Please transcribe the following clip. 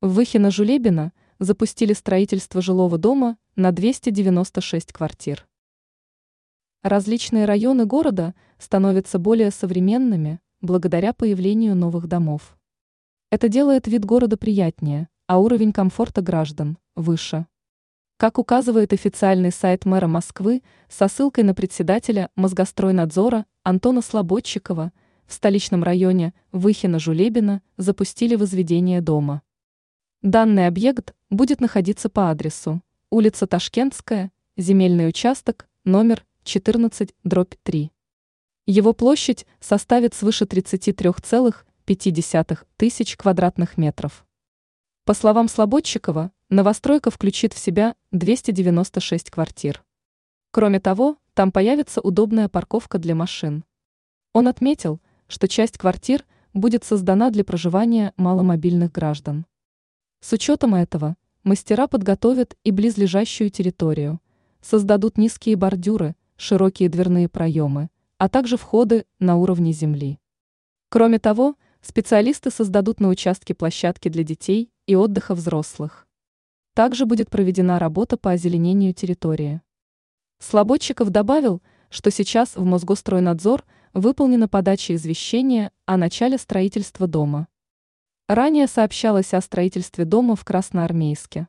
В Выхино-Жулебино запустили строительство жилого дома на 296 квартир. Различные районы города становятся более современными благодаря появлению новых домов. Это делает вид города приятнее, а уровень комфорта граждан выше. Как указывает официальный сайт мэра Москвы со ссылкой на председателя Мозгостройнадзора Антона Слободчикова, в столичном районе Выхино-Жулебино запустили возведение дома. Данный объект будет находиться по адресу улица Ташкентская, земельный участок, номер 14, дробь 3. Его площадь составит свыше 33,5 тысяч квадратных метров. По словам Слободчикова, новостройка включит в себя 296 квартир. Кроме того, там появится удобная парковка для машин. Он отметил, что часть квартир будет создана для проживания маломобильных граждан. С учетом этого мастера подготовят и близлежащую территорию, создадут низкие бордюры, широкие дверные проемы, а также входы на уровне земли. Кроме того, специалисты создадут на участке площадки для детей и отдыха взрослых. Также будет проведена работа по озеленению территории. Слободчиков добавил, что сейчас в Мосгостройнадзор выполнена подача извещения о начале строительства дома. Ранее сообщалось о строительстве дома в Красноармейске.